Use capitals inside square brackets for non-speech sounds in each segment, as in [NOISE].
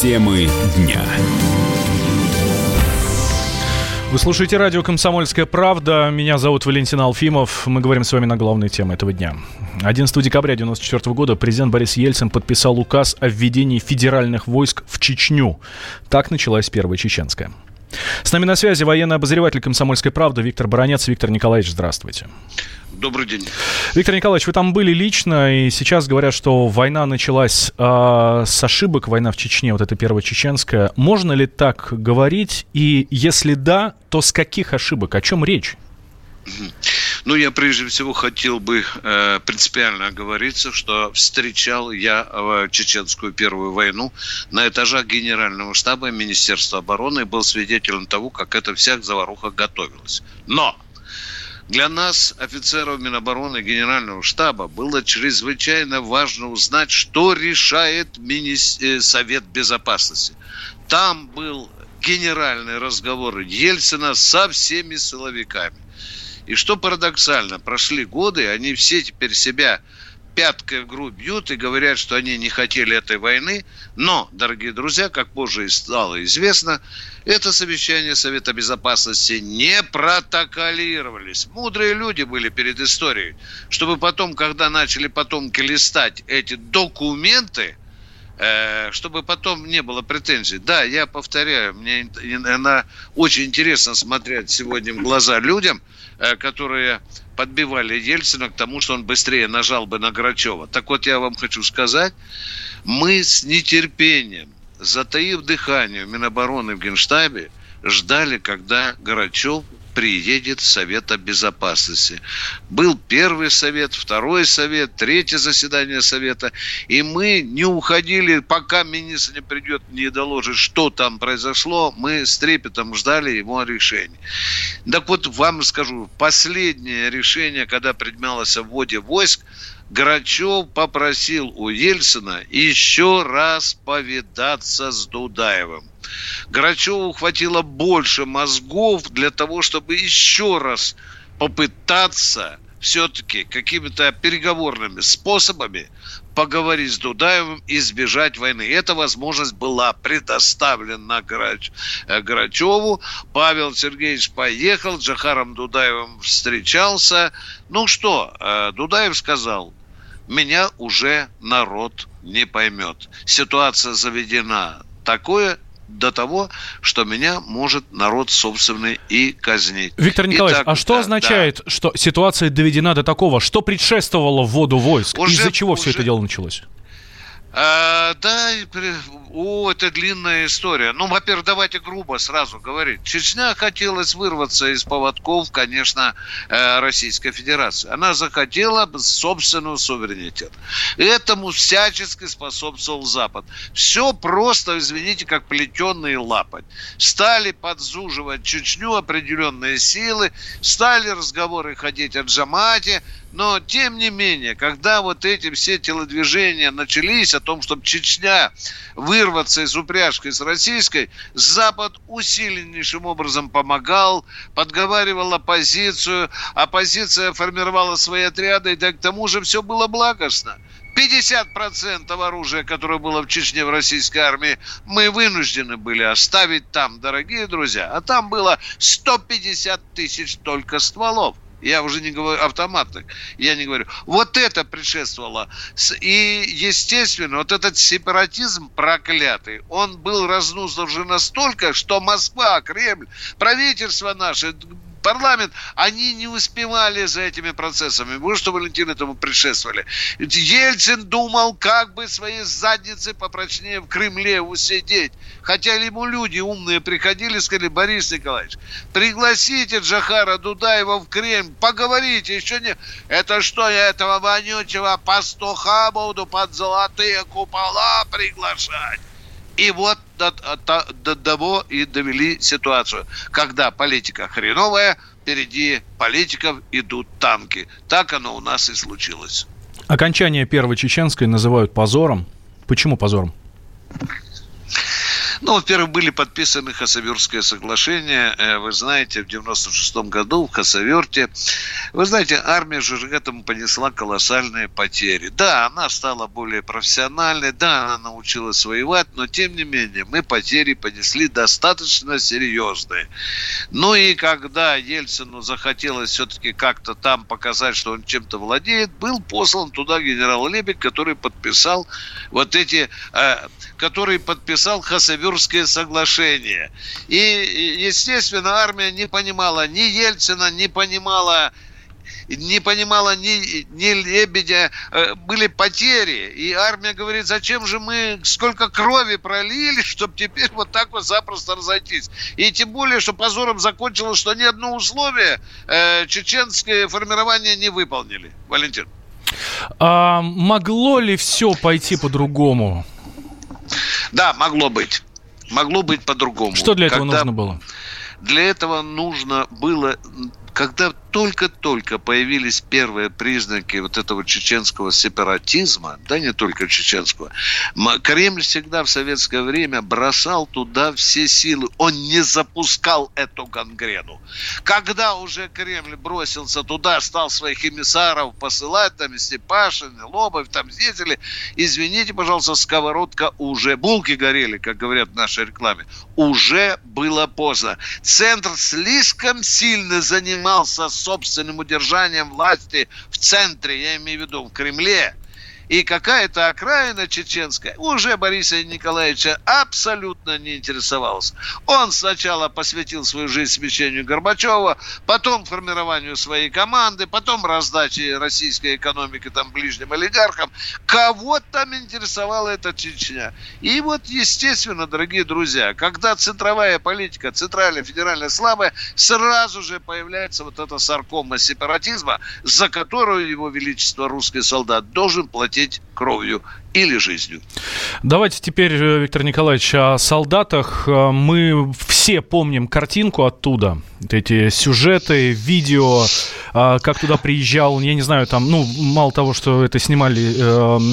Темы дня. Вы слушаете радио «Комсомольская правда». Меня зовут Валентин Алфимов. Мы говорим с вами на главные темы этого дня. 11 декабря 1994 года президент Борис Ельцин подписал указ о введении федеральных войск в Чечню. Так началась Первая Чеченская. С нами на связи военный обозреватель «Комсомольской правды» Виктор Баранец. Виктор Николаевич, здравствуйте. Добрый день. Виктор Николаевич, вы там были лично, и сейчас говорят, что война началась э, с ошибок, война в Чечне, вот эта первая чеченская. Можно ли так говорить? И если да, то с каких ошибок? О чем речь? Ну, я прежде всего хотел бы э, принципиально оговориться, что встречал я э, Чеченскую первую войну на этажах Генерального штаба Министерства обороны и был свидетелем того, как эта вся заваруха готовилась. Но для нас, офицеров Минобороны Генерального штаба, было чрезвычайно важно узнать, что решает мини... Э, Совет Безопасности. Там был генеральный разговор Ельцина со всеми силовиками. И что парадоксально, прошли годы, они все теперь себя пяткой в грудь бьют и говорят, что они не хотели этой войны. Но, дорогие друзья, как позже стало известно, это совещание Совета Безопасности не протоколировались. Мудрые люди были перед историей, чтобы потом, когда начали потомки листать эти документы, чтобы потом не было претензий. Да, я повторяю, мне она очень интересно смотреть сегодня в глаза людям, э, которые подбивали Ельцина к тому, что он быстрее нажал бы на Грачева. Так вот, я вам хочу сказать, мы с нетерпением затаив дыхание Минобороны в Генштабе, ждали, когда Горачев приедет в Совета Безопасности. Был первый совет, второй совет, третье заседание совета. И мы не уходили, пока министр не придет, не доложит, что там произошло. Мы с трепетом ждали его решения. Так вот, вам скажу, последнее решение, когда принималось о вводе войск, Грачев попросил у Ельцина еще раз повидаться с Дудаевым. Грачеву хватило больше мозгов для того, чтобы еще раз попытаться все-таки какими-то переговорными способами поговорить с Дудаевым и избежать войны. Эта возможность была предоставлена Грач, э, Грачеву. Павел Сергеевич поехал, с Джахаром Дудаевым встречался. Ну что, э, Дудаев сказал, меня уже народ не поймет. Ситуация заведена такое до того, что меня может народ собственный и казнить. Виктор Николаевич, Итак, а что да, означает, да. что ситуация доведена до такого? Что предшествовало вводу войск? Из-за чего уже, все это дело началось? А, да, о, это длинная история. Ну, во-первых, давайте грубо сразу говорить. Чечня хотелось вырваться из поводков, конечно, э, Российской Федерации. Она захотела собственного суверенитета. Этому всячески способствовал Запад. Все просто, извините, как плетеные лапоть. Стали подзуживать Чечню определенные силы, стали разговоры ходить о Джамате, но, тем не менее, когда вот эти все телодвижения начались о том, чтобы Чечня вырваться из упряжки с российской, Запад усиленнейшим образом помогал, подговаривал оппозицию, оппозиция формировала свои отряды, и да, к тому же все было благостно. 50% оружия, которое было в Чечне в российской армии, мы вынуждены были оставить там, дорогие друзья. А там было 150 тысяч только стволов. Я уже не говорю автоматных. Я не говорю. Вот это предшествовало. И, естественно, вот этот сепаратизм проклятый, он был разнуздан уже настолько, что Москва, Кремль, правительство наше парламент, они не успевали за этими процессами. Вы что, Валентин, этому предшествовали. Ельцин думал, как бы свои задницы попрочнее в Кремле усидеть. Хотя ему люди умные приходили сказали, Борис Николаевич, пригласите Джахара Дудаева в Кремль, поговорите, еще не... Это что, я этого вонючего пастуха буду под золотые купола приглашать? И вот до, до, до того и довели ситуацию, когда политика хреновая, впереди политиков идут танки. Так оно у нас и случилось. Окончание Первой Чеченской называют позором. Почему позором? Ну, во-первых, были подписаны Хасавюрское соглашение. Э, вы знаете, в 96 году в Хасаверте, вы знаете, армия же этому понесла колоссальные потери. Да, она стала более профессиональной, да, она научилась воевать, но тем не менее мы потери понесли достаточно серьезные. Ну и когда Ельцину захотелось все-таки как-то там показать, что он чем-то владеет, был послан туда генерал Лебедь, который подписал вот эти, э, который подписал Хасавюрское соглашение. И, естественно, армия не понимала ни Ельцина, не понимала не понимала ни, ни Лебедя, э, были потери. И армия говорит, зачем же мы сколько крови пролили, [LAUGHS] чтобы теперь вот так вот запросто разойтись. И тем более, что позором закончилось, что ни одно условие э, чеченское формирование не выполнили. Валентин. А могло ли все пойти по-другому? Да, могло быть. Могло быть по-другому. Что для этого Когда... нужно было? Для этого нужно было когда только-только появились первые признаки вот этого чеченского сепаратизма, да не только чеченского, Кремль всегда в советское время бросал туда все силы. Он не запускал эту гангрену. Когда уже Кремль бросился туда, стал своих эмиссаров посылать, там и Степашин, Лобов, там ездили, извините, пожалуйста, сковородка уже, булки горели, как говорят в нашей рекламе, уже было поздно. Центр слишком сильно занимался собственным удержанием власти в центре, я имею в виду в Кремле, и какая-то окраина чеченская уже Бориса Николаевича абсолютно не интересовалась. Он сначала посвятил свою жизнь смещению Горбачева, потом формированию своей команды, потом раздаче российской экономики там ближним олигархам. Кого там интересовала эта Чечня? И вот, естественно, дорогие друзья, когда центровая политика, центральная, федеральная слабая, сразу же появляется вот эта саркома сепаратизма, за которую его величество русский солдат должен платить платить кровью или жизнью. Давайте теперь, э, Виктор Николаевич, о солдатах. Э, мы все помним картинку оттуда, эти сюжеты, видео, э, как туда приезжал, я не знаю, там, ну, мало того, что это снимали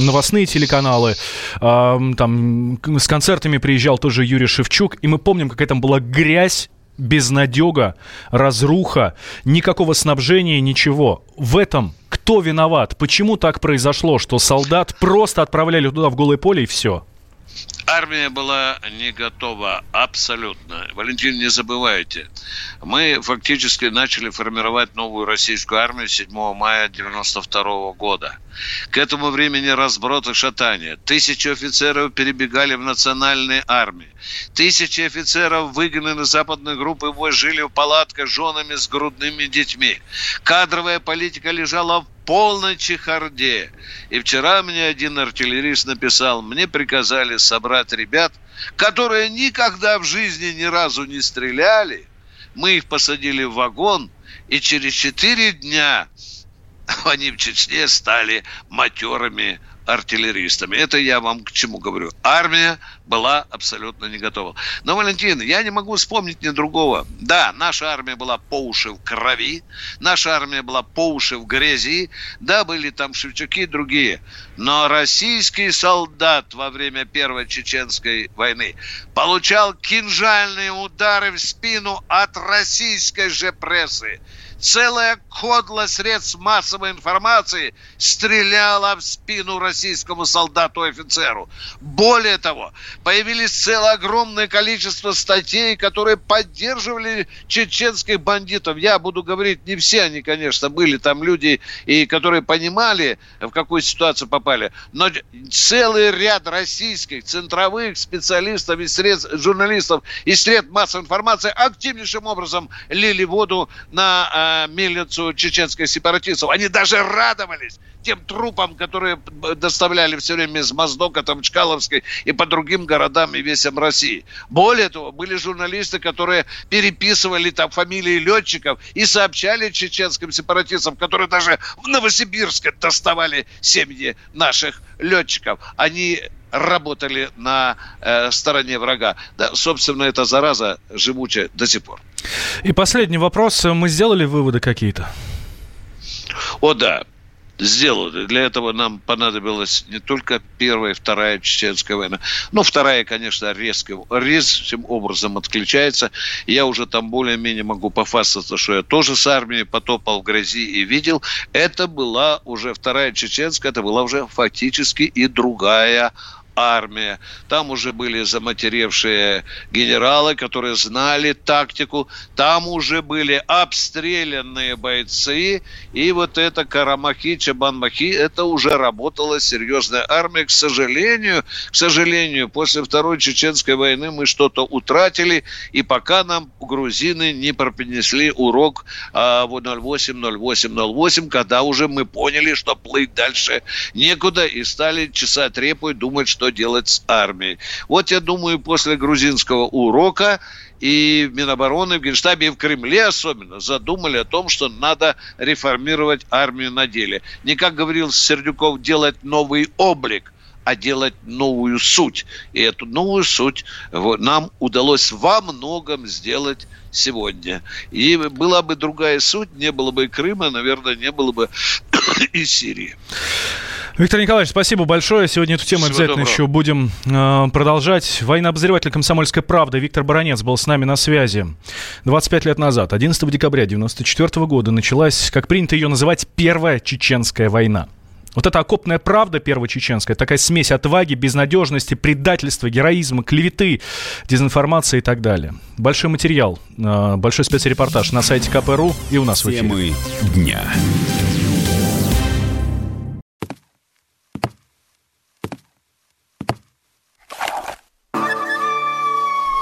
новостные телеканалы, там с концертами приезжал тоже Юрий Шевчук, и мы помним, какая там была грязь безнадега, разруха, никакого снабжения, ничего. В этом кто виноват? Почему так произошло, что солдат просто отправляли туда в голое поле и все? Армия была не готова абсолютно. Валентин, не забывайте, мы фактически начали формировать новую российскую армию 7 мая 1992 года. К этому времени разброд и шатание. Тысячи офицеров перебегали в национальные армии. Тысячи офицеров выгнаны западной группы войск, жили в палатках с женами с грудными детьми. Кадровая политика лежала в полной чехарде. И вчера мне один артиллерист написал, мне приказали собрать ребят, которые никогда в жизни ни разу не стреляли. Мы их посадили в вагон, и через четыре дня [LAUGHS] они в Чечне стали матерыми артиллеристами. Это я вам к чему говорю. Армия была абсолютно не готова. Но, Валентин, я не могу вспомнить ни другого. Да, наша армия была по уши в крови, наша армия была по уши в грязи, да, были там Шевчуки и другие. Но российский солдат во время Первой Чеченской войны получал кинжальные удары в спину от российской же прессы целая кодла средств массовой информации стреляла в спину российскому солдату и офицеру. Более того, появились целое огромное количество статей, которые поддерживали чеченских бандитов. Я буду говорить, не все они, конечно, были там люди, и которые понимали, в какую ситуацию попали, но целый ряд российских центровых специалистов и средств, журналистов и средств массовой информации активнейшим образом лили воду на э, мельницу чеченских сепаратистов. Они даже радовались тем трупам, которые доставляли все время из Моздока, там, Чкаловской и по другим городам и весям России. Более того, были журналисты, которые переписывали там фамилии летчиков и сообщали чеченским сепаратистам, которые даже в Новосибирске доставали семьи наших летчиков. Они работали на э, стороне врага. Да, собственно, эта зараза живучая до сих пор. И последний вопрос. Мы сделали выводы какие-то? О, да. сделали. Для этого нам понадобилась не только первая вторая чеченская война, но вторая, конечно, резким, резким образом отключается. Я уже там более-менее могу пофасаться, что я тоже с армией потопал в грязи и видел. Это была уже вторая чеченская, это была уже фактически и другая армия. Там уже были заматеревшие генералы, которые знали тактику. Там уже были обстрелянные бойцы. И вот это Карамахи, Чабанмахи, это уже работала серьезная армия. К сожалению, к сожалению, после Второй Чеченской войны мы что-то утратили. И пока нам грузины не пропинесли урок а, 08-08-08, когда уже мы поняли, что плыть дальше некуда и стали чесать репу и думать, что что делать с армией. Вот я думаю, после грузинского урока и в Минобороны, в Генштабе и в Кремле особенно задумали о том, что надо реформировать армию на деле. Не, как говорил Сердюков, делать новый облик, а делать новую суть. И эту новую суть нам удалось во многом сделать сегодня. И была бы другая суть, не было бы и Крыма, наверное, не было бы [COUGHS] и Сирии. Виктор Николаевич, спасибо большое. Сегодня эту тему Всего обязательно доброго. еще будем э, продолжать. Военнообозреватель «Комсомольской правды» Виктор Баранец был с нами на связи. 25 лет назад, 11 декабря 1994 года, началась, как принято ее называть, Первая Чеченская война. Вот эта окопная правда первая чеченская, такая смесь отваги, безнадежности, предательства, героизма, клеветы, дезинформации и так далее. Большой материал, э, большой спецрепортаж на сайте КПРУ и у нас Темы в эфире. дня.